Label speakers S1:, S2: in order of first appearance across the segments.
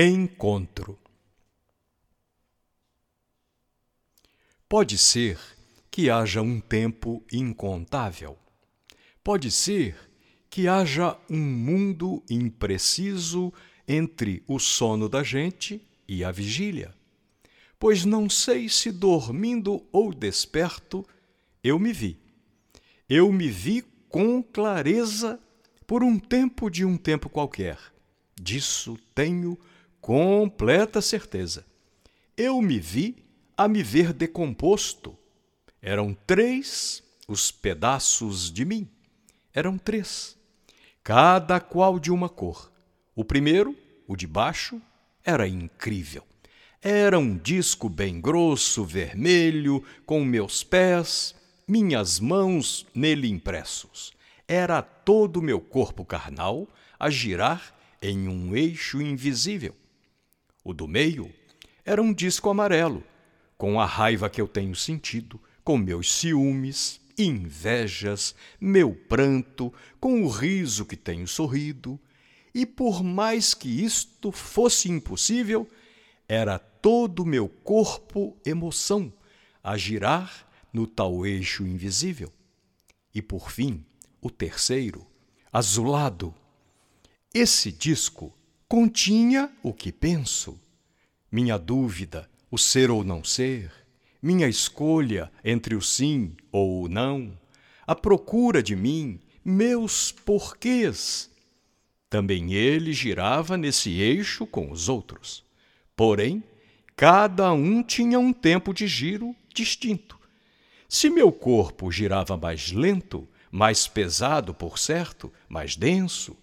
S1: Encontro. Pode ser que haja um tempo incontável. Pode ser que haja um mundo impreciso entre o sono da gente e a vigília. Pois não sei se dormindo ou desperto eu me vi. Eu me vi com clareza por um tempo de um tempo qualquer. Disso tenho completa certeza. Eu me vi a me ver decomposto. Eram três os pedaços de mim. Eram três, cada qual de uma cor. O primeiro, o de baixo, era incrível. Era um disco bem grosso, vermelho, com meus pés, minhas mãos nele impressos. Era todo o meu corpo carnal a girar em um eixo invisível. O do meio era um disco amarelo, com a raiva que eu tenho sentido, com meus ciúmes, invejas, meu pranto, com o riso que tenho sorrido. E por mais que isto fosse impossível, era todo o meu corpo emoção a girar no tal eixo invisível. E por fim, o terceiro, azulado. Esse disco continha o que penso, minha dúvida, o ser ou não ser, minha escolha entre o sim ou o não, a procura de mim, meus porquês. Também ele girava nesse eixo com os outros. Porém, cada um tinha um tempo de giro distinto. Se meu corpo girava mais lento, mais pesado, por certo, mais denso,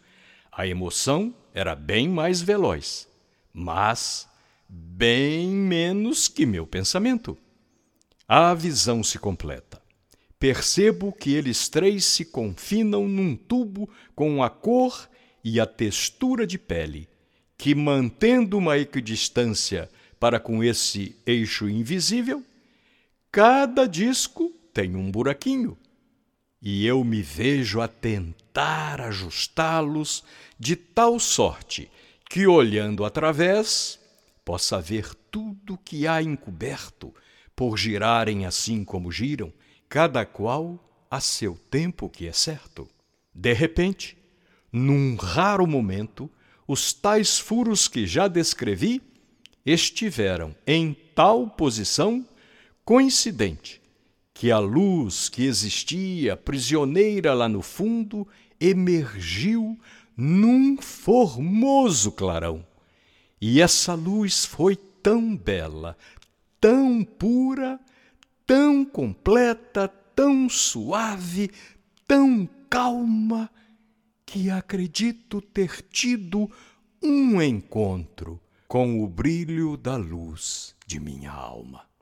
S1: a emoção era bem mais veloz, mas bem menos que meu pensamento. A visão se completa. Percebo que eles três se confinam num tubo com a cor e a textura de pele, que, mantendo uma equidistância para com esse eixo invisível, cada disco tem um buraquinho e eu me vejo a tentar ajustá-los de tal sorte que, olhando através, possa ver tudo que há encoberto, por girarem assim como giram, cada qual a seu tempo que é certo. De repente, num raro momento, os tais furos que já descrevi estiveram em tal posição coincidente que a luz que existia prisioneira lá no fundo emergiu num formoso clarão. E essa luz foi tão bela, tão pura, tão completa, tão suave, tão calma, que acredito ter tido um encontro com o brilho da luz de minha alma.